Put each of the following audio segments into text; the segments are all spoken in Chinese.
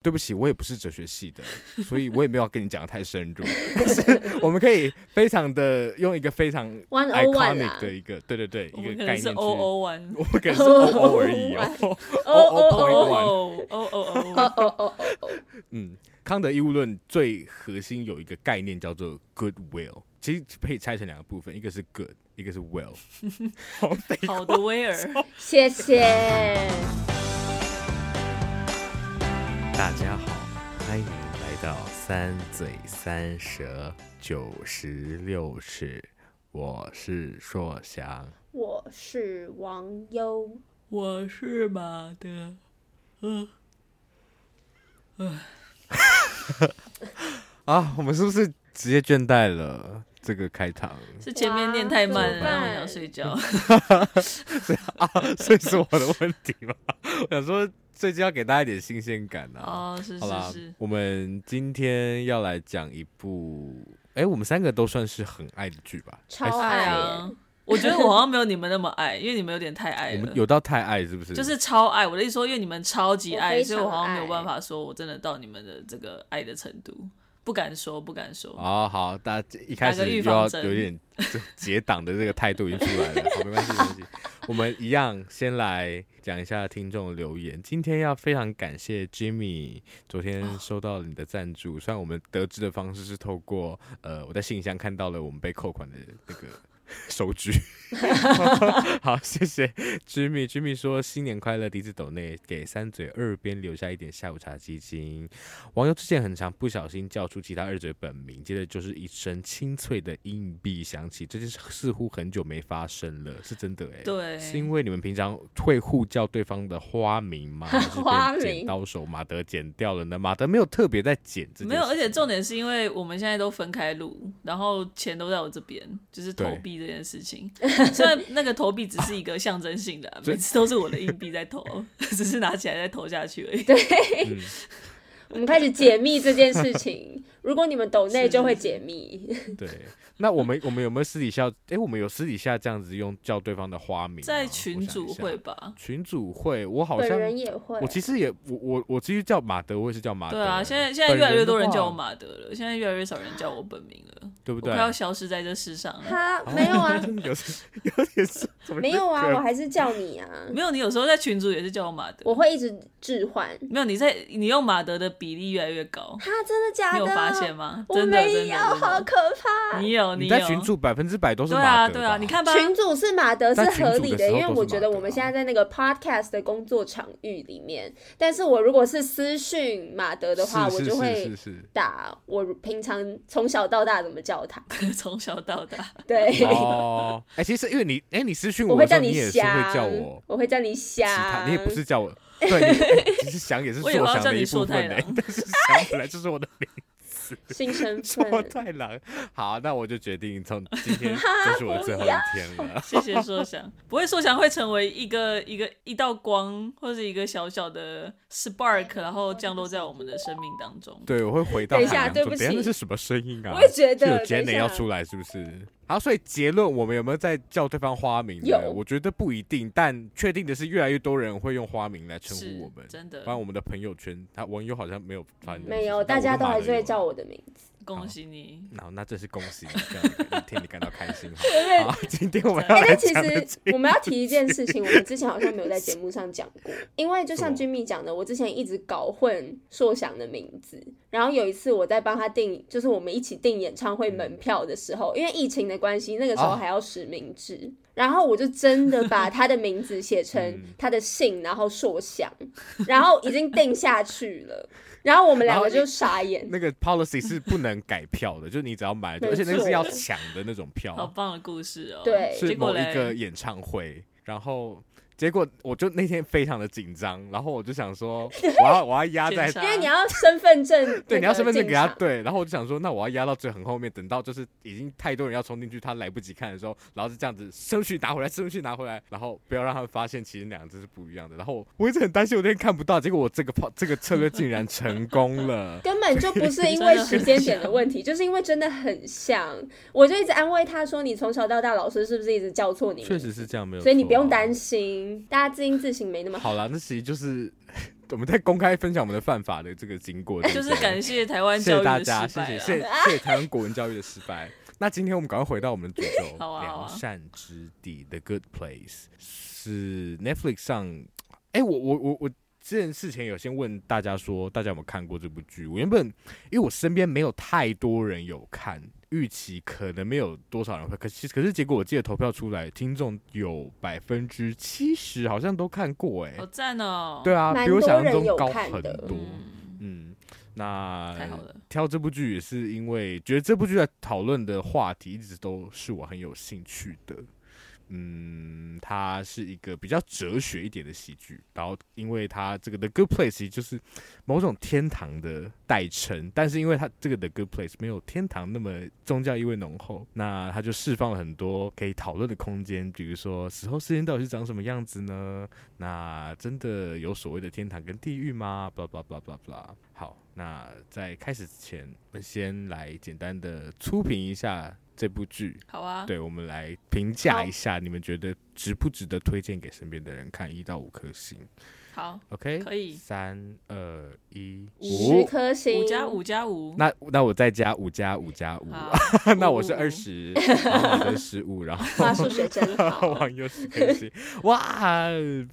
对不起，我也不是哲学系的，所以我也没有要跟你讲的太深入。但是我们可以非常的用一个非常 iconic 的一个，对对对，一个概念去。O O one，我可能是 O O 而已哦。O O point one，O O O O O O。嗯，康德义务论最核心有一个概念叫做 goodwill，其实可以拆成两个部分，一个是 good，一个是 will。好的，威尔，谢谢。大家好，欢迎来到三嘴三舌九十六尺。我是硕翔，我是王优，我是马德。嗯，嗯 啊，我们是不是直接倦怠了？这个开场是前面念太慢了，然后想睡觉。是啊，所以是我的问题吧？我想说。最近要给大家一点新鲜感啊！哦，是是是。好啦，我们今天要来讲一部，哎，我们三个都算是很爱的剧吧？超爱啊！我觉得我好像没有你们那么爱，因为你们有点太爱了。我们有到太爱是不是？就是超爱。我的意思说，因为你们超级爱，所以我好像没有办法说我真的到你们的这个爱的程度。不敢说，不敢说。好好，大家一开始就要有点结党的这个态度已经出来了。好，没关系，没关系。我们一样先来讲一下听众留言。今天要非常感谢 Jimmy，昨天收到了你的赞助。哦。虽然我们得知的方式是透过呃，我在信箱看到了我们被扣款的那个。收据，好，谢谢 Jimmy。Jimmy 说新年快乐，第一次抖内给三嘴二边留下一点下午茶基金。网友之前很常不小心叫出其他二嘴本名，接着就是一声清脆的硬币响起，这件事似乎很久没发生了，是真的哎、欸。对，是因为你们平常会互叫对方的花名吗？花名？剪刀手马德剪掉了呢？马德没有特别在剪，没有，而且 重点是因为我们现在都分开录，然后钱都在我这边，就是投币。这件事情，虽然那个投币只是一个象征性的，每次都是我的硬币在投，只是拿起来再投下去而已。对，嗯、我们开始解密这件事情。如果你们抖内就会解密。对，那我们 我们有没有私底下？哎、欸，我们有私底下这样子用叫对方的花名？在群主会吧？群主会，我好像人也会。我其实也，我我我其实叫马德，我也是叫马德。对啊，现在现在越来越多人叫我马德了，现在越来越少人叫我本名了，对不对？我快要消失在这世上了。他没有啊，有 有点是没有啊，我还是叫你啊。没有，你有时候在群主也是叫我马德。我会一直置换。没有，你在你用马德的比例越来越高。哈真的假的？你有发现吗？我没有，好可怕！你有，你在群主百分之百都是马德。对啊，对啊，你看吧，群主是马德是合理的，因为我觉得我们现在在那个 podcast 的工作场域里面。但是我如果是私讯马德的话，我就会打我平常从小到大怎么叫他，从小到大。对哦，哎，其实因为你，哎，你私讯我，我会叫你翔，我会叫你翔，你也不是叫我，对，其实想也是硕翔的一部分，但是想本来就是我的名。新身份说太郎，好，那我就决定从今天就是我最后一天了。谢谢硕翔，不会硕翔会成为一个一个一道光，或者一个小小的 spark，然后降落在我们的生命当中。对，我会回到。等一下，对不起，那是什么声音啊？我也觉得有 Jenny 要出来，是不是？好，所以结论，我们有没有在叫对方花名呢？有，我觉得不一定，但确定的是，越来越多人会用花名来称呼我们。真的，不然我们的朋友圈，他网友好像没有发现。没有，大家都还是会叫我的名字。恭喜你！那那真是恭喜你，这样替你感到开心。好，今天我们要来讲。哎，其实我们要提一件事情，我们之前好像没有在节目上讲过。因为就像 Jimmy 讲的，我之前一直搞混硕翔的名字。然后有一次我在帮他订，就是我们一起订演唱会门票的时候，因为疫情的关系，那个时候还要实名制。然后我就真的把他的名字写成 他的姓，然后硕翔，然后已经定下去了。然后我们两个就傻眼。那个 policy 是不能改票的，就是你只要买，而且那个是要抢的那种票。好棒的故事哦！对，是某一个演唱会，然后。结果我就那天非常的紧张，然后我就想说，我要我要压 在，因为你要身份证，对，你要身份证给他对，然后我就想说，那我要压到最很后面，等到就是已经太多人要冲进去，他来不及看的时候，然后是这样子，顺序拿回来，顺序拿回来，然后不要让他们发现其实两只是不一样的。然后我一直很担心我那天看不到，结果我这个炮这个策略竟然成功了，根本就不是因为时间点的问题，就是因为真的很像。我就一直安慰他说，你从小到大老师是不是一直叫错你？确实是这样，没有，所以你不用担心。大家自音自行没那么好。好啦，那其实就是 我们在公开分享我们的犯法的这个经过，就是感谢台湾教育的失败，谢谢，谢谢台湾国文教育的失败。那今天我们赶快回到我们的主轴，良善之地，The Good Place 是 Netflix 上，哎、欸，我我我我这件事情有先问大家说，大家有没有看过这部剧？我原本因为我身边没有太多人有看，预期可能没有多少人会，可是可是结果我记得投票出来，听众有百分之七十好像都看过、欸，哎，好赞哦！对啊，比我想象中高很多，嗯。嗯那太好了，挑这部剧也是因为觉得这部剧在讨论的话题一直都是我很有兴趣的。嗯，它是一个比较哲学一点的喜剧，然后因为它这个 The Good Place 就是某种天堂的代称，但是因为它这个 The Good Place 没有天堂那么宗教意味浓厚，那它就释放了很多可以讨论的空间，比如说死后世界到底是长什么样子呢？那真的有所谓的天堂跟地狱吗？blah blah blah blah blah。好，那在开始之前，我们先来简单的粗评一下。这部剧好啊，对，我们来评价一下，你们觉得值不值得推荐给身边的人看？一到五颗星。好，OK，可以。三二一，五颗星，五加五加五。那那我再加五加五加五，那我是二十，我的十五，然后。哇，数学真好。网友十颗星，哇，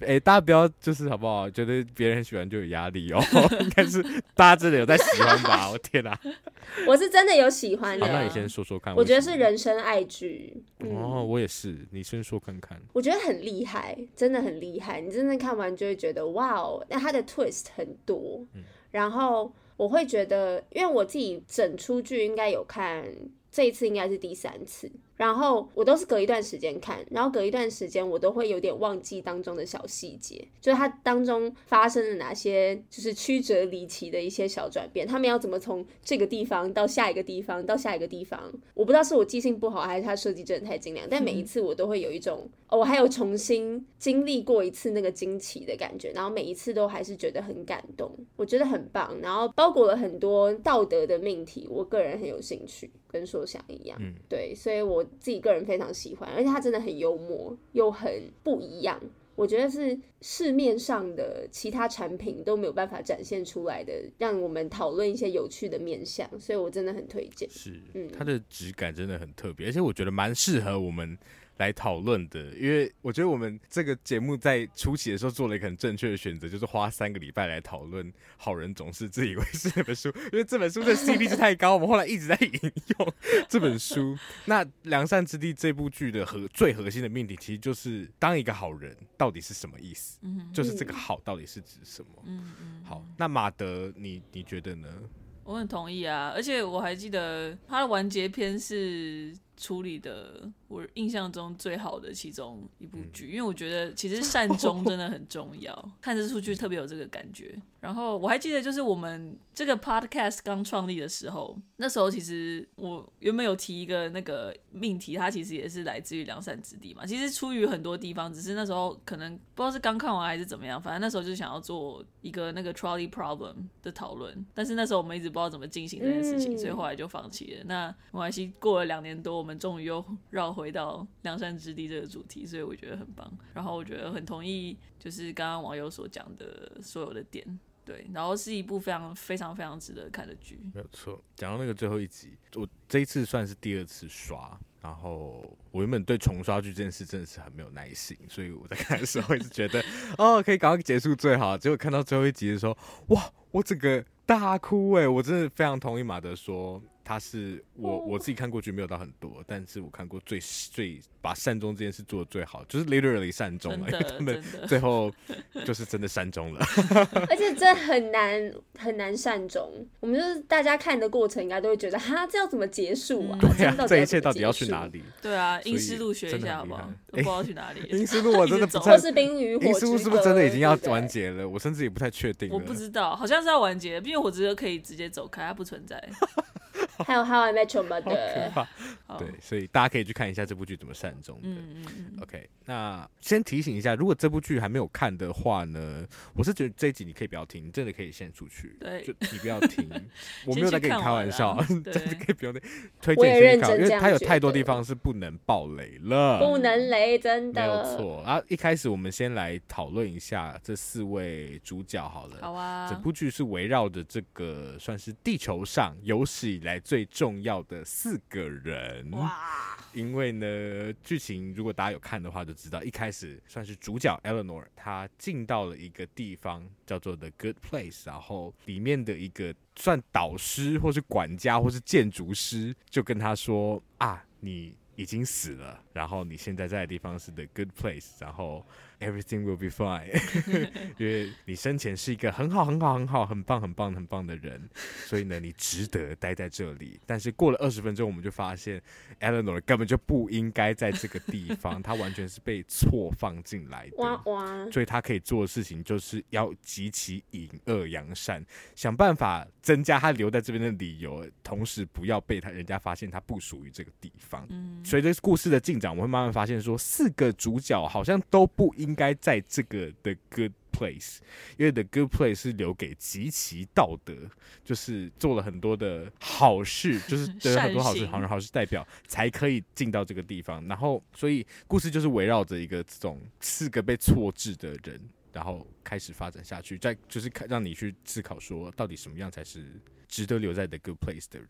哎，大家不要就是好不好？觉得别人喜欢就有压力哦，应该是大家真的有在喜欢吧？我天哪，我是真的有喜欢的。那你先说说看。我觉得是人生爱剧。哦，我也是，你先说看看。我觉得很厉害，真的很厉害。你真的看完就会觉得。哇哦，那它的 twist 很多，嗯，然后我会觉得，因为我自己整出剧应该有看，这一次应该是第三次。然后我都是隔一段时间看，然后隔一段时间我都会有点忘记当中的小细节，就是它当中发生了哪些就是曲折离奇的一些小转变，他们要怎么从这个地方到下一个地方到下一个地方，我不知道是我记性不好还是他设计真的太精良，但每一次我都会有一种，哦，我还有重新经历过一次那个惊奇的感觉，然后每一次都还是觉得很感动，我觉得很棒，然后包裹了很多道德的命题，我个人很有兴趣，跟所想一样，嗯，对，所以我。自己个人非常喜欢，而且他真的很幽默，又很不一样。我觉得是市面上的其他产品都没有办法展现出来的，让我们讨论一些有趣的面向。所以我真的很推荐。是，嗯，它的质感真的很特别，而且我觉得蛮适合我们。来讨论的，因为我觉得我们这个节目在初期的时候做了一个很正确的选择，就是花三个礼拜来讨论《好人总是自以为是》这本书，因为这本书的 CP 值太高，我们后来一直在引用这本书。那《良善之地》这部剧的核最核心的命题，其实就是当一个好人到底是什么意思？嗯，就是这个好到底是指什么？嗯嗯。好，那马德，你你觉得呢？我很同意啊，而且我还记得他的完结篇是处理的。我印象中最好的其中一部剧，因为我觉得其实 善终真的很重要，看这出剧特别有这个感觉。然后我还记得，就是我们这个 podcast 刚创立的时候，那时候其实我原本有提一个那个命题，它其实也是来自于良善之地嘛。其实出于很多地方，只是那时候可能不知道是刚看完还是怎么样，反正那时候就想要做一个那个 trolley problem 的讨论，但是那时候我们一直不知道怎么进行这件事情，所以后来就放弃了。那没关系，过了两年多，我我们终于又绕。回到梁山之地这个主题，所以我觉得很棒。然后我觉得很同意，就是刚刚网友所讲的所有的点，对。然后是一部非常非常非常值得看的剧，没有错。讲到那个最后一集，我这一次算是第二次刷。然后我原本对重刷剧这件事真的是很没有耐心，所以我在看的时候一直觉得，哦，可以赶快结束最好。结果看到最后一集的时候，哇，我整个大哭哎！我真的非常同意马德说。他是我我自己看过去没有到很多，但是我看过最最把善终这件事做的最好，就是 literally 善终了，因为他们最后就是真的善终了，而且这很难很难善终。我们就是大家看的过程，应该都会觉得哈，这要怎么结束啊？对啊，这一切到底要去哪里？对啊，阴尸路学一下好不好？不知道去哪里？阴尸路我真的不太。是冰与火。阴尸路是不是真的已经要完结了？我甚至也不太确定。我不知道，好像是要完结，冰与火之歌可以直接走开，它不存在。还有 How I Met Your Mother，对，所以大家可以去看一下这部剧怎么善终的。嗯嗯嗯。OK，那先提醒一下，如果这部剧还没有看的话呢，我是觉得这一集你可以不要听，你真的可以先出去。对，就你不要听，我没有在跟你开玩笑，真的可以不用听。推荐先看，因为它有太多地方是不能爆雷了，不能雷，真的。没有错。然后一开始我们先来讨论一下这四位主角好了。好啊。整部剧是围绕着这个算是地球上有史以来最重要的四个人。哇！因为呢，剧情如果大家有看的话，就知道一开始算是主角 Eleanor，她进到了一个地方叫做 The Good Place，然后里面的一个算导师或是管家或是建筑师就跟她说啊，你已经死了，然后你现在在的地方是 The Good Place，然后。Everything will be fine，因为你生前是一个很好、很好、很好、很棒、很棒、很棒的人，所以呢，你值得待在这里。但是过了二十分钟，我们就发现 Eleanor 根本就不应该在这个地方，他完全是被错放进来的。哇哇！所以他可以做的事情就是要极其隐恶扬善，想办法增加他留在这边的理由，同时不要被他人家发现他不属于这个地方。嗯，随着故事的进展，我会慢慢发现说，四个主角好像都不应。应该在这个 The Good Place，因为 The Good Place 是留给极其道德，就是做了很多的好事，就是得了很多好事，好人好事代表才可以进到这个地方。然后，所以故事就是围绕着一个这种四个被错置的人，然后开始发展下去，再就是让你去思考说，到底什么样才是。值得留在 The Good Place 的人，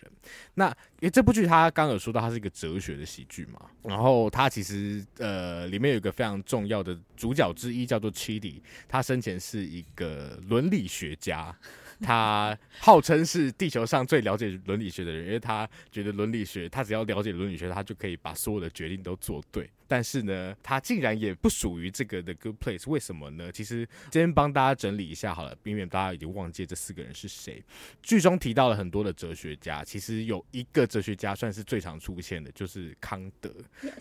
那因为这部剧他刚刚有说到，它是一个哲学的喜剧嘛，然后它其实呃里面有一个非常重要的主角之一叫做 Chidi，他生前是一个伦理学家。他号称是地球上最了解伦理学的人，因为他觉得伦理学，他只要了解伦理学，他就可以把所有的决定都做对。但是呢，他竟然也不属于这个 The Good Place，为什么呢？其实今天帮大家整理一下好了，避免大家已经忘记这四个人是谁。剧中提到了很多的哲学家，其实有一个哲学家算是最常出现的，就是康德。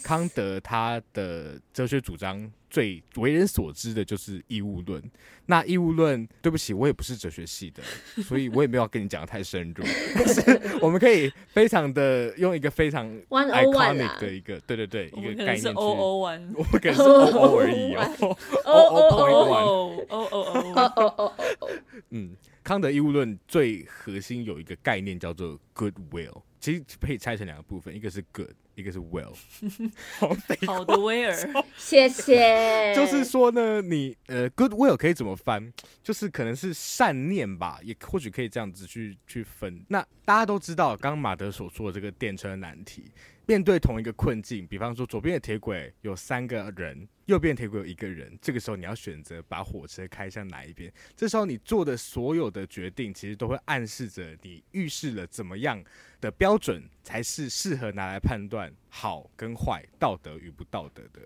康德他的哲学主张。最为人所知的就是义务论。那义务论，对不起，我也不是哲学系的，所以我也没有要跟你讲的太深入。但是我们可以非常的用一个非常 iconic 的一个，对对对，一个概念去。O O one，我们可能是 O O 而已哦。O O point one，O O O O O O。嗯，康德义务论最核心有一个概念叫做 goodwill，其实可以拆成两个部分，一个是 good。一个是 Will，好的威尔，谢谢。就是说呢，你呃，good will 可以怎么翻？就是可能是善念吧，也或许可以这样子去去分。那大家都知道，刚刚马德所说的这个电车难题。面对同一个困境，比方说左边的铁轨有三个人，右边铁轨有一个人，这个时候你要选择把火车开向哪一边？这时候你做的所有的决定，其实都会暗示着你预示了怎么样的标准才是适合拿来判断好跟坏、道德与不道德的。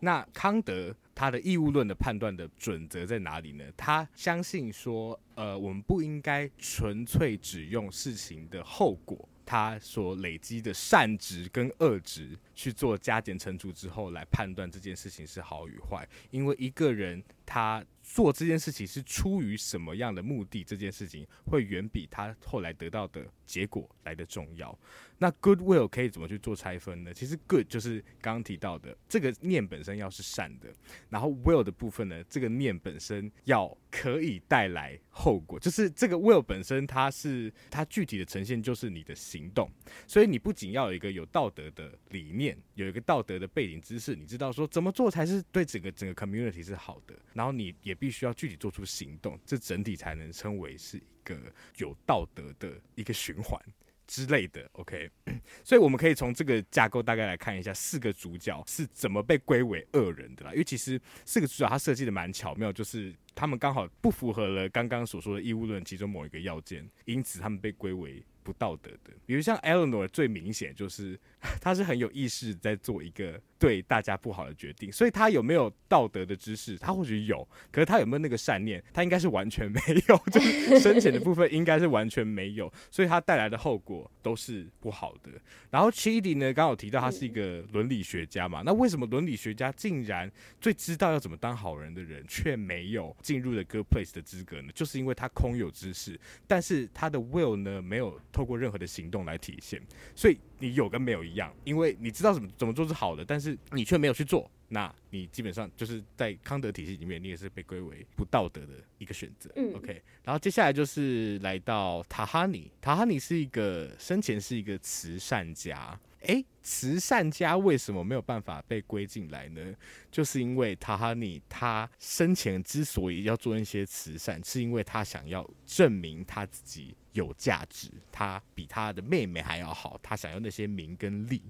那康德他的义务论的判断的准则在哪里呢？他相信说，呃，我们不应该纯粹只用事情的后果。他所累积的善值跟恶值去做加减乘除之后，来判断这件事情是好与坏，因为一个人他做这件事情是出于什么样的目的，这件事情会远比他后来得到的结果来的重要。那 goodwill 可以怎么去做拆分呢？其实 good 就是刚刚提到的这个念本身要是善的，然后 will 的部分呢，这个念本身要可以带来后果，就是这个 will 本身它是它具体的呈现就是你的行动，所以你不仅要有一个有道德的理念，有一个道德的背景知识，你知道说怎么做才是对整个整个 community 是好的，然后你也必须要具体做出行动，这整体才能称为是一个有道德的一个循环。之类的，OK，所以我们可以从这个架构大概来看一下四个主角是怎么被归为恶人的啦。因为其实四个主角他设计的蛮巧妙，就是他们刚好不符合了刚刚所说的义务论其中某一个要件，因此他们被归为不道德的。比如像 Eleanor 最明显就是 他是很有意识在做一个。对大家不好的决定，所以他有没有道德的知识？他或许有，可是他有没有那个善念？他应该是完全没有，就是深浅的部分应该是完全没有，所以他带来的后果都是不好的。然后 Chidi 呢，刚好提到他是一个伦理学家嘛，那为什么伦理学家竟然最知道要怎么当好人的人，却没有进入了 Good Place 的资格呢？就是因为他空有知识，但是他的 Will 呢，没有透过任何的行动来体现。所以你有跟没有一样，因为你知道怎么怎么做是好的，但是你却没有去做，那你基本上就是在康德体系里面，你也是被归为不道德的一个选择。嗯，OK。然后接下来就是来到塔哈尼，塔哈尼是一个生前是一个慈善家。诶，慈善家为什么没有办法被归进来呢？就是因为塔哈尼他生前之所以要做那些慈善，是因为他想要证明他自己有价值，他比他的妹妹还要好，他想要那些名跟利，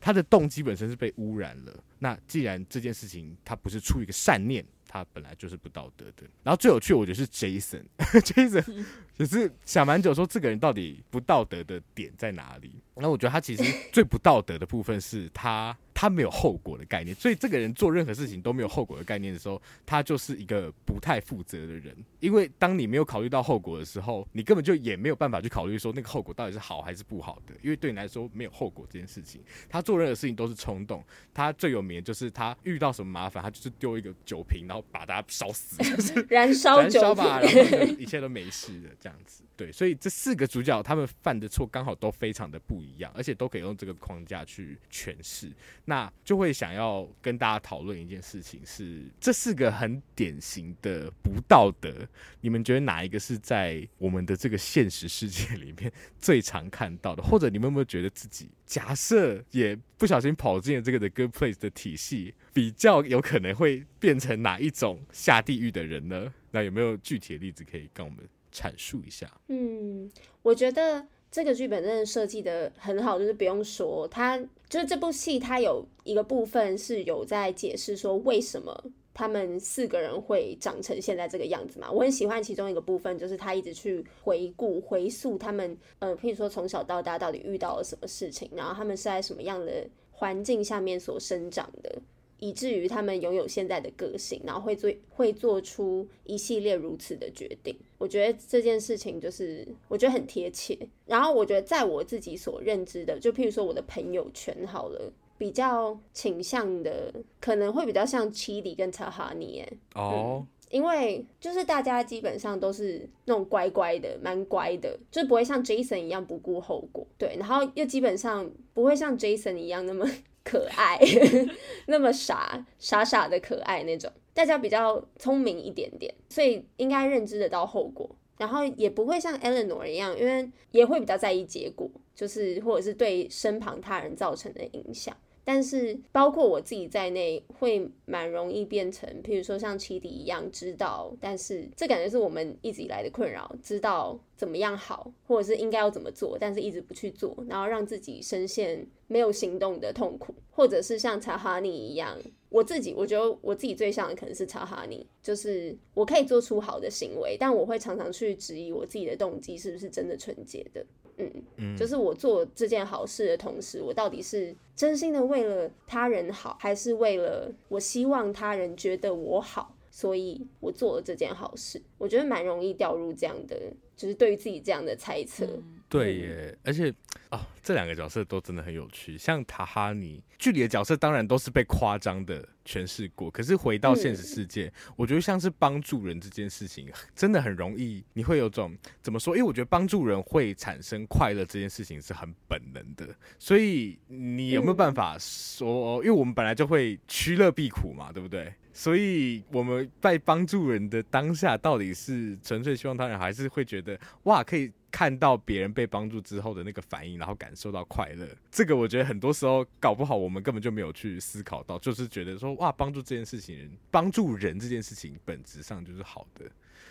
他的动机本身是被污染了。那既然这件事情他不是出于一个善念，他本来就是不道德的。然后最有趣，我觉得是 Jason，Jason。只是想蛮久，说这个人到底不道德的点在哪里？那我觉得他其实 最不道德的部分是他。他没有后果的概念，所以这个人做任何事情都没有后果的概念的时候，他就是一个不太负责的人。因为当你没有考虑到后果的时候，你根本就也没有办法去考虑说那个后果到底是好还是不好的。因为对你来说没有后果这件事情，他做任何事情都是冲动。他最有名的就是他遇到什么麻烦，他就是丢一个酒瓶，然后把它烧死，就 是燃烧酒烧吧，然后一切都没事的这样子。对，所以这四个主角他们犯的错刚好都非常的不一样，而且都可以用这个框架去诠释。那就会想要跟大家讨论一件事情是，这四个很典型的不道德。你们觉得哪一个是在我们的这个现实世界里面 最常看到的？或者你们有没有觉得自己假设也不小心跑进了这个 The Good Place 的体系，比较有可能会变成哪一种下地狱的人呢？那有没有具体的例子可以跟我们阐述一下？嗯，我觉得。这个剧本真的设计得很好，就是不用说，它就是这部戏，它有一个部分是有在解释说为什么他们四个人会长成现在这个样子嘛。我很喜欢其中一个部分，就是他一直去回顾、回溯他们，呃，譬如说从小到大到底遇到了什么事情，然后他们是在什么样的环境下面所生长的。以至于他们拥有现在的个性，然后会做会做出一系列如此的决定。我觉得这件事情就是我觉得很贴切。然后我觉得在我自己所认知的，就譬如说我的朋友圈好了，比较倾向的可能会比较像 Chidi 跟 Tahani 哦，因为就是大家基本上都是那种乖乖的，蛮乖的，就不会像 Jason 一样不顾后果。对，然后又基本上不会像 Jason 一样那么。可爱，那么傻傻傻的可爱那种，大家比较聪明一点点，所以应该认知得到后果，然后也不会像 Eleanor 一样，因为也会比较在意结果，就是或者是对身旁他人造成的影响。但是包括我自己在内，会蛮容易变成，譬如说像齐迪一样知道，但是这感觉是我们一直以来的困扰，知道怎么样好，或者是应该要怎么做，但是一直不去做，然后让自己深陷没有行动的痛苦，或者是像查哈尼一样，我自己我觉得我自己最像的可能是查哈尼，就是我可以做出好的行为，但我会常常去质疑我自己的动机是不是真的纯洁的。嗯，嗯，就是我做这件好事的同时，我到底是真心的为了他人好，还是为了我希望他人觉得我好，所以我做了这件好事？我觉得蛮容易掉入这样的，就是对于自己这样的猜测。嗯对耶，而且哦，这两个角色都真的很有趣。像塔哈尼，剧里的角色当然都是被夸张的诠释过，可是回到现实世界，嗯、我觉得像是帮助人这件事情，真的很容易，你会有种怎么说？因为我觉得帮助人会产生快乐这件事情是很本能的，所以你有没有办法说？嗯、因为我们本来就会趋乐避苦嘛，对不对？所以我们在帮助人的当下，到底是纯粹希望他人，还是会觉得哇，可以看到别人被帮助之后的那个反应，然后感受到快乐？这个我觉得很多时候搞不好我们根本就没有去思考到，就是觉得说哇，帮助这件事情，帮助人这件事情本质上就是好的。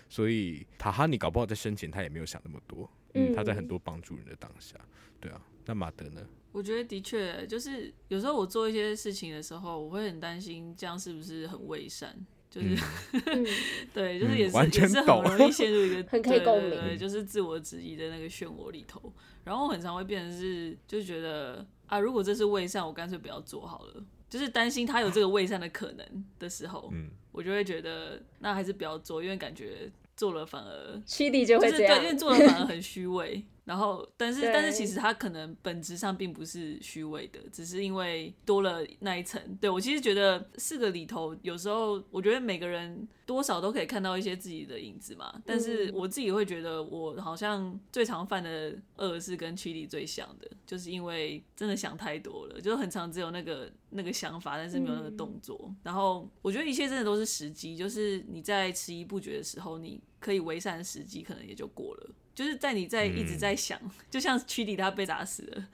所以塔哈尼搞不好在生前他也没有想那么多，嗯，他在很多帮助人的当下，对啊。那马德呢？我觉得的确，就是有时候我做一些事情的时候，我会很担心这样是不是很伪善，就是、嗯、对，就是也是、嗯、也是很容易陷入一个 很可以共鸣，对，就是自我质疑的那个漩涡里头。然后我很常会变成是，就是觉得啊，如果这是伪善，我干脆不要做好了。就是担心他有这个伪善的可能的时候，嗯，我就会觉得那还是不要做，因为感觉做了反而就会这样，就是对，因为做了反而很虚伪。然后，但是但是其实他可能本质上并不是虚伪的，只是因为多了那一层。对，我其实觉得四个里头，有时候我觉得每个人多少都可以看到一些自己的影子嘛。但是我自己会觉得，我好像最常犯的恶是跟七里最像的，就是因为真的想太多了，就很常只有那个那个想法，但是没有那个动作。然后我觉得一切真的都是时机，就是你在迟疑不决的时候，你可以为善的时机可能也就过了。就是在你在一直在想，嗯、就像曲迪他被打死了，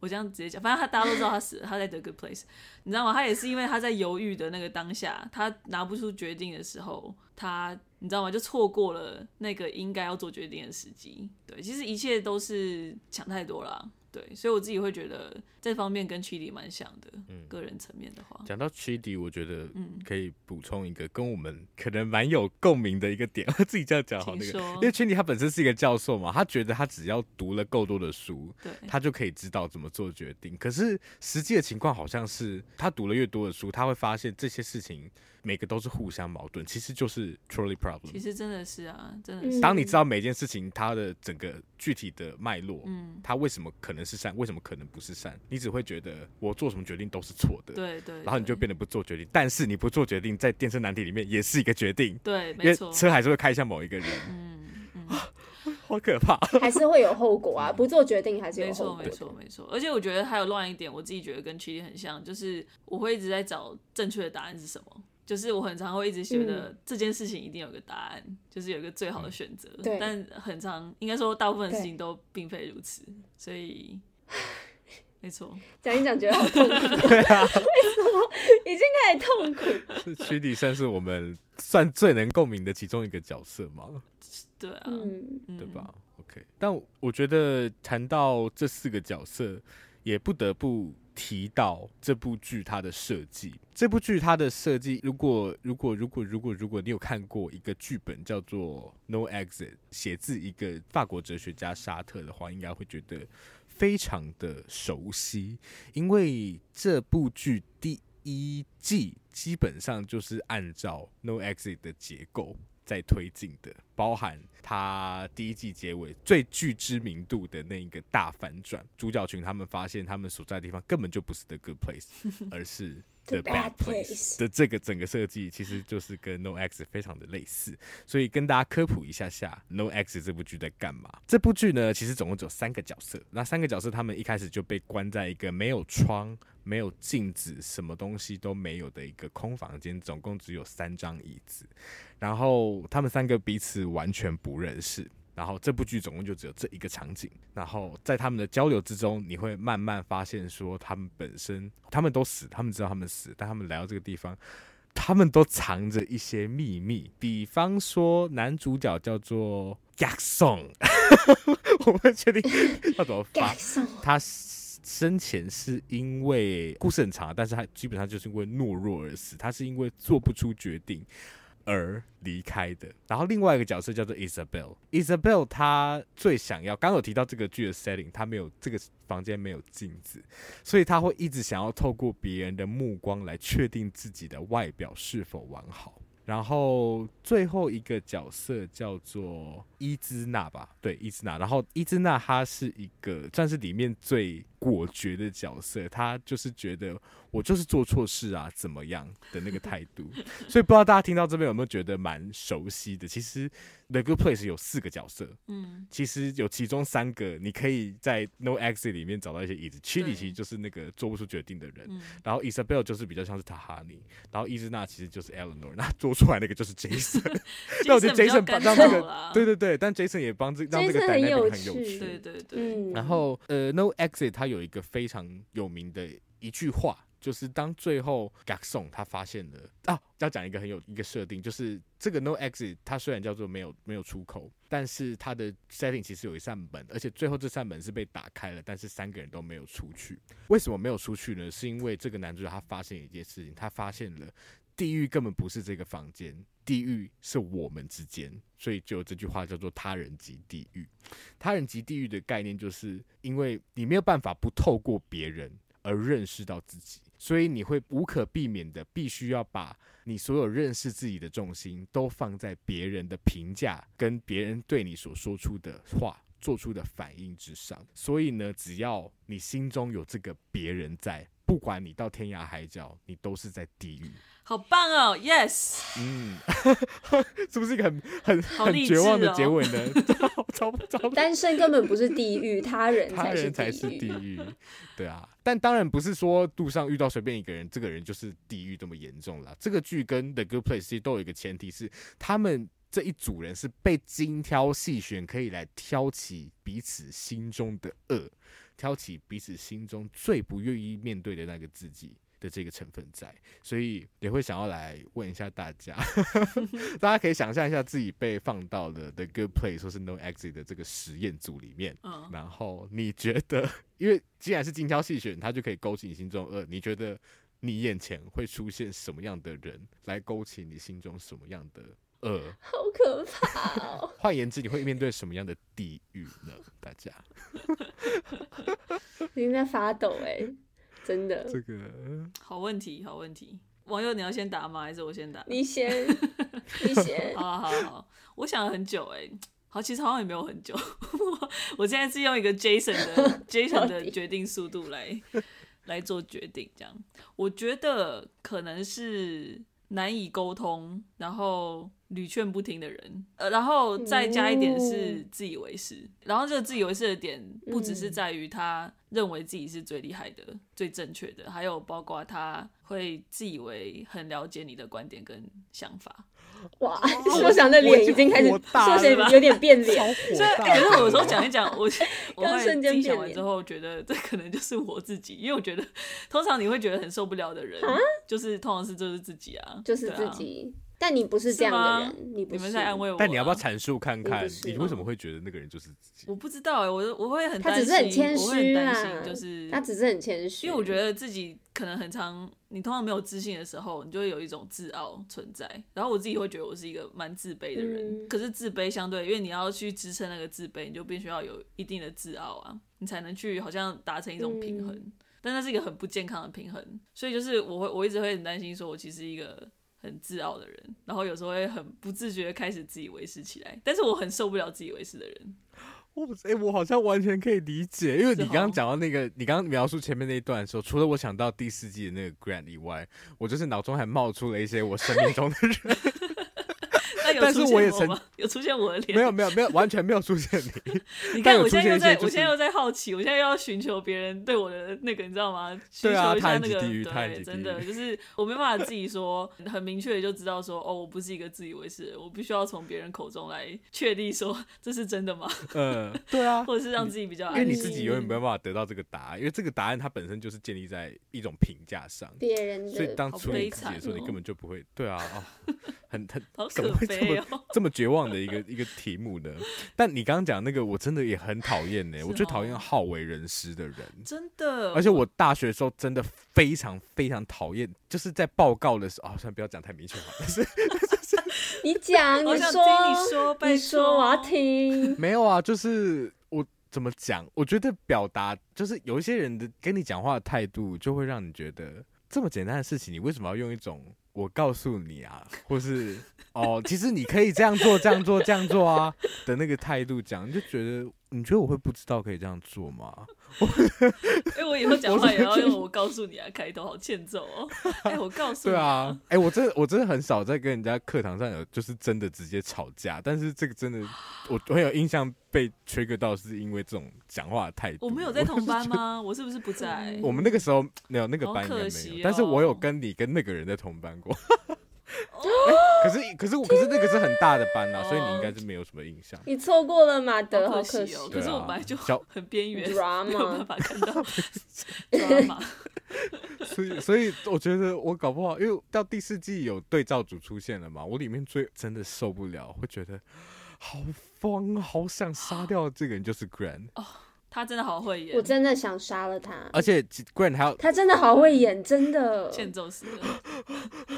我这样直接讲，反正他大家都知道他死了，他在 The Good Place，你知道吗？他也是因为他在犹豫的那个当下，他拿不出决定的时候，他你知道吗？就错过了那个应该要做决定的时机。对，其实一切都是想太多了。对，所以我自己会觉得这方面跟 Chidi 蛮像的。嗯，个人层面的话，讲到 Chidi，我觉得可以补充一个跟我们可能蛮有共鸣的一个点。我 自己这样讲好那个，因为 Chidi 他本身是一个教授嘛，他觉得他只要读了够多的书，对，他就可以知道怎么做决定。可是实际的情况好像是，他读了越多的书，他会发现这些事情。每个都是互相矛盾，其实就是 trolley problem。其实真的是啊，真的是。当你知道每件事情它的整个具体的脉络，嗯，它为什么可能是善，为什么可能不是善，你只会觉得我做什么决定都是错的，对，对对。然后你就变得不做决定，但是你不做决定，在电车难题里面也是一个决定，对，没错。因为车还是会开向某一个人，嗯嗯，好可怕，还是会有后果啊，不做决定还是有后果，没错没错。而且我觉得还有乱一点，我自己觉得跟 Chidi 很像，就是我会一直在找正确的答案是什么。就是我很常会一直觉得这件事情一定有个答案，嗯、就是有一个最好的选择。对，但很常应该说大部分的事情都并非如此，所以 没错。讲一讲觉得好痛苦。对啊。为什么 已经开始痛苦？是曲底算是我们算最能共鸣的其中一个角色吗？对啊，嗯、对吧？OK。但我觉得谈到这四个角色，也不得不。提到这部剧它的设计，这部剧它的设计，如果如果如果如果如果你有看过一个剧本叫做《No Exit》，写自一个法国哲学家沙特的话，应该会觉得非常的熟悉，因为这部剧第一季基本上就是按照《No Exit》的结构。在推进的，包含他第一季结尾最具知名度的那一个大反转，主角群他们发现他们所在的地方根本就不是 the good place，而是 the bad place 的这个整个设计，其实就是跟 No Exit 非常的类似。所以跟大家科普一下下，No Exit 这部剧在干嘛？这部剧呢，其实总共只有三个角色，那三个角色他们一开始就被关在一个没有窗。没有镜子，什么东西都没有的一个空房间，总共只有三张椅子，然后他们三个彼此完全不认识，然后这部剧总共就只有这一个场景，然后在他们的交流之中，你会慢慢发现说，他们本身他们都死，他们知道他们死，但他们来到这个地方，他们都藏着一些秘密，比方说男主角叫做 Gak Song，我们确定要怎么发，他。生前是因为故事很长，但是他基本上就是因为懦弱而死。他是因为做不出决定而离开的。然后另外一个角色叫做 Isabel，Isabel 她最想要，刚有提到这个剧的 setting，她没有这个房间没有镜子，所以她会一直想要透过别人的目光来确定自己的外表是否完好。然后最后一个角色叫做伊兹娜吧，对，伊兹娜。然后伊兹娜她是一个算是里面最果决的角色，他就是觉得我就是做错事啊，怎么样的那个态度。所以不知道大家听到这边有没有觉得蛮熟悉的？其实。The Good Place 有四个角色，嗯，其实有其中三个，你可以在 No Exit 里面找到一些椅子。Chili 其实就是那个做不出决定的人，嗯、然后 Isabelle 就是比较像是 Tahani，然后伊兹娜其实就是 Eleanor，那做出来那个就是 Jason。那我觉得 Jason 帮让这个，对对对，但 Jason 也帮这让这个 dynamic 很有趣，对对对。然后呃，No Exit 他有有一个非常有名的一句话。就是当最后 g a x o n 他发现了啊，要讲一个很有一个设定，就是这个 No Exit 它虽然叫做没有没有出口，但是它的 setting 其实有一扇门，而且最后这扇门是被打开了，但是三个人都没有出去。为什么没有出去呢？是因为这个男主角他发现一件事情，他发现了地狱根本不是这个房间，地狱是我们之间，所以就有这句话叫做他人即地狱。他人即地狱的概念就是因为你没有办法不透过别人而认识到自己。所以你会无可避免的，必须要把你所有认识自己的重心都放在别人的评价跟别人对你所说出的话做出的反应之上。所以呢，只要你心中有这个别人在，不管你到天涯海角，你都是在地狱。好棒哦，Yes，嗯，是不是一个很很很绝望的结尾呢？超超单身根本不是地狱，他人他人才是地狱。对啊，但当然不是说路上遇到随便一个人，这个人就是地狱这么严重啦。这个剧跟 The Good Place 其实都有一个前提是，他们这一组人是被精挑细选，可以来挑起彼此心中的恶，挑起彼此心中最不愿意面对的那个自己。的这个成分在，所以也会想要来问一下大家，大家可以想象一下自己被放到了 The Good Place 或是 No Exit 的这个实验组里面，嗯，然后你觉得，因为既然是精挑细选，它就可以勾起你心中恶，你觉得你眼前会出现什么样的人来勾起你心中什么样的恶？好可怕哦！换言之，你会面对什么样的地狱呢？大家，你在发抖哎、欸。真的，这个好问题，好问题。网友，你要先答吗？还是我先答？你先，你先。好好好，我想了很久，哎，好，其实好像也没有很久。我现在是用一个 Jason 的 Jason 的决定速度来来做决定，这样。我觉得可能是难以沟通，然后。屡劝不听的人，呃，然后再加一点是自以为是，然后这个自以为是的点不只是在于他认为自己是最厉害的、嗯、最正确的，还有包括他会自以为很了解你的观点跟想法。哇，说想的脸已经开始，说想有点变脸。所以，可是我有时候讲一讲，我 我会自己讲完之后觉得这可能就是我自己，因为我觉得通常你会觉得很受不了的人，就是通常是就是自己啊，就是自己。但你不是这样的人，你不是。你们在安慰我。但你要不要阐述看看，你为什么会觉得那个人就是自己？我不知道哎，我我会很担心，他只是很谦虚啊，就是他只是很谦虚，因为我觉得自己可能很常，你通常没有自信的时候，你就会有一种自傲存在。然后我自己会觉得我是一个蛮自卑的人，可是自卑相对，因为你要去支撑那个自卑，你就必须要有一定的自傲啊，你才能去好像达成一种平衡。但那是一个很不健康的平衡，所以就是我会我一直会很担心，说我其实一个。很自傲的人，然后有时候会很不自觉的开始自以为是起来，但是我很受不了自以为是的人。我哎、欸，我好像完全可以理解，因为你刚刚讲到那个，你刚刚描述前面那一段的时候，除了我想到第四季的那个 Grant 以外，我就是脑中还冒出了一些我生命中的人。但是我也曾 有出现我的脸，没有没有没有完全没有出现你。你看我现在又在，我现在又在好奇，我现在又要寻求别人对我的那个，你知道吗？寻求一下那个，对，真的就是我没办法自己说很明确的就知道说，哦，我不是一个自以为是的人，我必须要从别人口中来确定说这是真的吗？嗯，对啊，或者是让自己比较安，因为你自己永远没有办法得到这个答案，因为这个答案它本身就是建立在一种评价上，别人，所以当初你自己的时候，你根本就不会，对啊，哦，很很好可悲哦，这么绝望的一个一个题目呢，但你刚刚讲那个，我真的也很讨厌呢。我最讨厌好为人师的人，真的。而且我大学的时候真的非常非常讨厌，就是在报告的时候，啊，算了，不要讲太明确嘛。但是 你讲，你说，你说，你说，我要听。没有啊，就是我怎么讲？我觉得表达就是有一些人的跟你讲话的态度，就会让你觉得这么简单的事情，你为什么要用一种我告诉你啊，或是？哦，其实你可以这样做，这样做，这样做啊的那个态度讲，你就觉得你觉得我会不知道可以这样做吗？哎、欸，我以后讲话也要用我告诉你啊开头，好欠揍哦。哎、欸，我告诉你、啊。对啊，哎、欸，我真的我真的很少在跟人家课堂上有就是真的直接吵架，但是这个真的我我很有印象被 trigger 到，是因为这种讲话的态度。我们有在同班吗？我是不是不在？我们那个时候没有那个班应该没有，哦、但是我有跟你跟那个人在同班过。欸、可是可是我可是那个是很大的班呐、啊，所以你应该是没有什么印象。你错过了马德，好可惜哦。可是我本来就很边缘，小没有办法看到 drama。所以所以我觉得我搞不好，因为到第四季有对照组出现了嘛，我里面最真的受不了，会觉得好疯，好想杀掉这个人，就是 Grant。他真的好会演，我真的想杀了他。而且 Grant 还有他真的好会演，真的欠揍死了。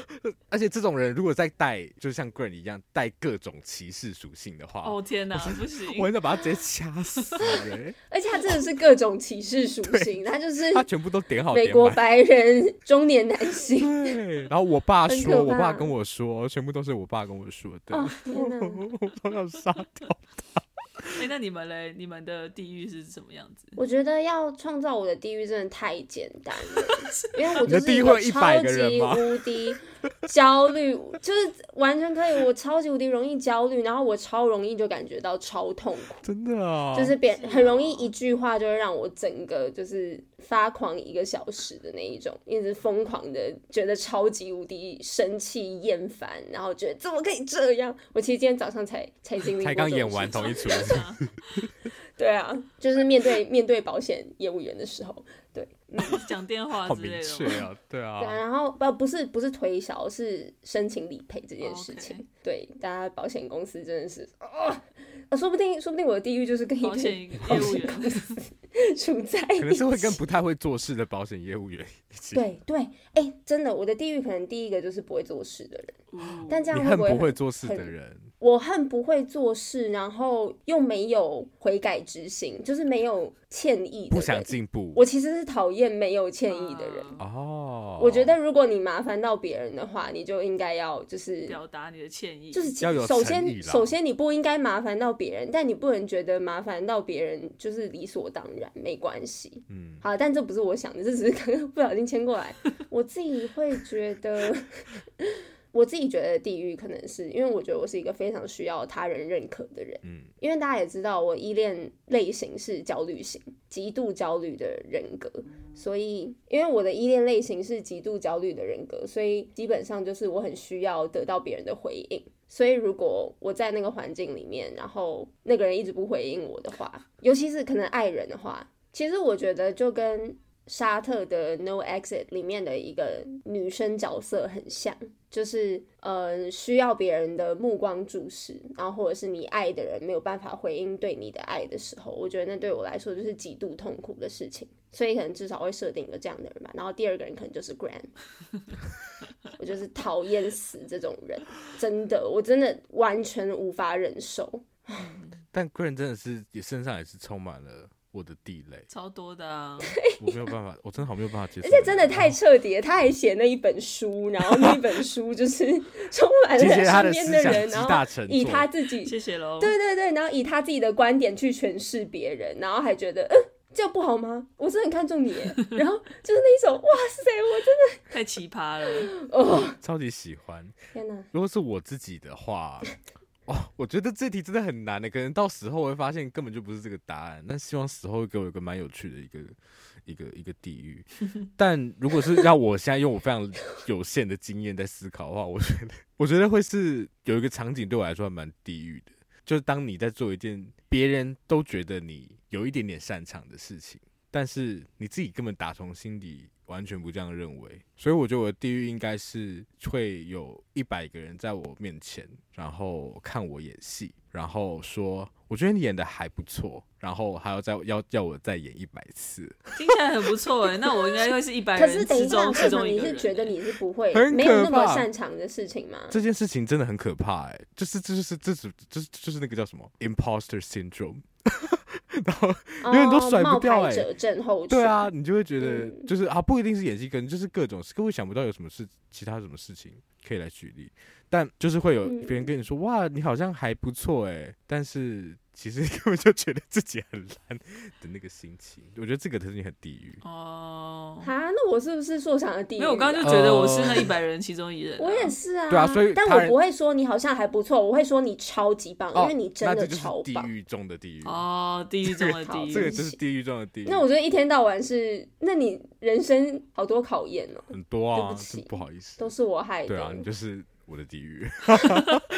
而且这种人如果再带，就像 Grant 一样带各种歧视属性的话，哦天哪，不行！我应该把他直接掐死。而且他真的是各种歧视属性，他就是他全部都点好。美国白人中年男性。对。然后我爸说，我爸跟我说，全部都是我爸跟我说的。哦天哪！我都要杀掉他。哎、欸，那你们嘞？你们的地狱是什么样子？我觉得要创造我的地狱真的太简单了，因为我就是一个超级无敌焦虑，就是完全可以，我超级无敌容易焦虑，然后我超容易就感觉到超痛苦，真的啊，就是别很容易一句话就会让我整个就是发狂一个小时的那一种，一直疯狂的觉得超级无敌生气厌烦，然后觉得怎么可以这样？我其实今天早上才才经历，才刚演完同一出。对啊，就是面对面对保险业务员的时候，对，讲电话之类的，好明确啊，对啊，对啊，然后不不是不是推销，是申请理赔这件事情，oh. 对，大家保险公司真的是啊，说不定说不定我的地狱就是跟一个保险业务员公司 处在，可能是会跟不太会做事的保险业务员一起，对对，哎、欸，真的，我的地狱可能第一个就是不会做事的人，嗯、但这样会不会很不会做事的人？我恨不会做事，然后又没有悔改之心，就是没有歉意，不想进步。我其实是讨厌没有歉意的人。哦，我觉得如果你麻烦到别人的话，你就应该要就是表达你的歉意，就是首先首先你不应该麻烦到别人，但你不能觉得麻烦到别人就是理所当然，没关系。嗯，好，但这不是我想的，这只是刚刚不小心牵过来。我自己会觉得。我自己觉得地狱可能是因为我觉得我是一个非常需要他人认可的人，嗯，因为大家也知道我依恋类型是焦虑型，极度焦虑的人格，所以因为我的依恋类型是极度焦虑的人格，所以基本上就是我很需要得到别人的回应，所以如果我在那个环境里面，然后那个人一直不回应我的话，尤其是可能爱人的话，其实我觉得就跟沙特的 No Exit 里面的一个女生角色很像。就是呃，需要别人的目光注视，然后或者是你爱的人没有办法回应对你的爱的时候，我觉得那对我来说就是极度痛苦的事情，所以可能至少会设定一个这样的人吧。然后第二个人可能就是 Grant，我就是讨厌死这种人，真的，我真的完全无法忍受。但 Grant 真的是也身上也是充满了。我的地雷超多的啊，我没有办法，我真的好没有办法接受。而且真的太彻底了，他还写那一本书，然后那一本书就是 充满了身边的人，然后以他自己，谢谢喽。对对对，然后以他自己的观点去诠释别人，然后还觉得，嗯，这样不好吗？我真的很看重你，然后就是那一首，哇塞，我真的 太奇葩了，哦，超级喜欢。天哪，如果是我自己的话。哦，我觉得这题真的很难的，可能到时候我会发现根本就不是这个答案。那希望死后会给我一个蛮有趣的一个一个一个地狱。但如果是要我现在用我非常有限的经验在思考的话，我觉得我觉得会是有一个场景对我来说还蛮地狱的，就是当你在做一件别人都觉得你有一点点擅长的事情，但是你自己根本打从心底。完全不这样认为，所以我觉得我的地狱应该是会有一百个人在我面前，然后看我演戏，然后说我觉得你演的还不错，然后还要再要要我再演一百次，听起来很不错哎，那我应该会是一百人之中可是等一下，其中你是觉得你是不会没有那么擅长的事情吗？这件事情真的很可怕哎，就是这就是这是就是就是那个叫什么 imposter syndrome。然后永远都甩不掉哎、欸，对啊，你就会觉得就是啊，不一定是演戏，可能就是各种，根本想不到有什么事，其他什么事情可以来举例，但就是会有别人跟你说哇，你好像还不错哎、欸，但是。其实根本就觉得自己很烂的那个心情，我觉得这个特性很地狱哦。啊，那我是不是说想的地狱？没有，我刚刚就觉得我是那一百人其中一人、啊。我也是啊。对啊，所以但我不会说你好像还不错，我会说你超级棒，哦、因为你真的超棒。地狱中的地狱哦，地狱中的地狱，这个就是地狱中的地狱。那我觉得一天到晚是，那你人生好多考验哦，很多啊，对不起，不好意思，都是我害的。对啊，你就是。我的地狱，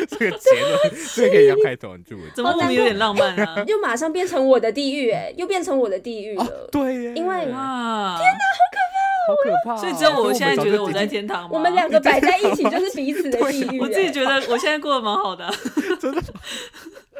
这个结论，这个可以要开头，你就怎么有点浪漫啊？又马上变成我的地狱，哎，又变成我的地狱了。对，因为哇，天哪，好可怕，好可怕。所以只有我现在觉得我在天堂吗？我们两个摆在一起就是彼此的 地狱。我自己觉得我现在过得蛮好的，真的。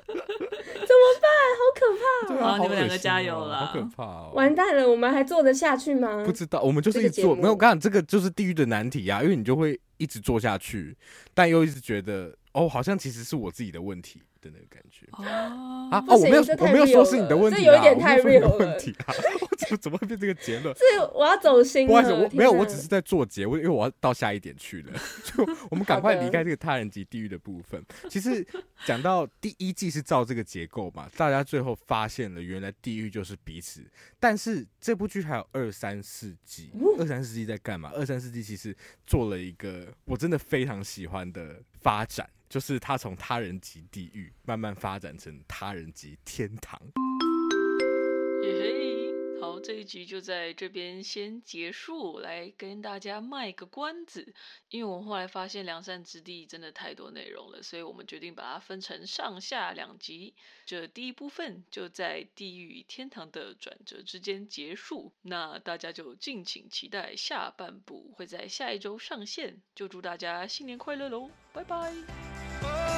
怎么办？好可怕！好，你们两个加油了。好可怕哦！完蛋了，我们还做得下去吗？不知道，我们就是一直做。没有，我跟你讲，这个就是地狱的难题呀，因为你就会。一直做下去，但又一直觉得哦，好像其实是我自己的问题的那个感觉啊啊！哦，我没有，我没有说是你的问题，这有一点太 real 了。怎么 怎么会变这个结论？是我要走心。不好意思，我没有，我只是在做结，我因为我要到下一点去了。就我们赶快离开这个他人及地狱的部分。其实讲到第一季是照这个结构嘛，大家最后发现了原来地狱就是彼此。但是这部剧还有二三四季，二三四季在干嘛？二三四季其实做了一个我真的非常喜欢的发展，就是他从他人及地狱慢慢发展成他人及天堂。好，这一集就在这边先结束，来跟大家卖个关子。因为我后来发现《良善之地》真的太多内容了，所以我们决定把它分成上下两集。这第一部分就在地狱与天堂的转折之间结束，那大家就敬请期待下半部会在下一周上线。就祝大家新年快乐喽，拜拜。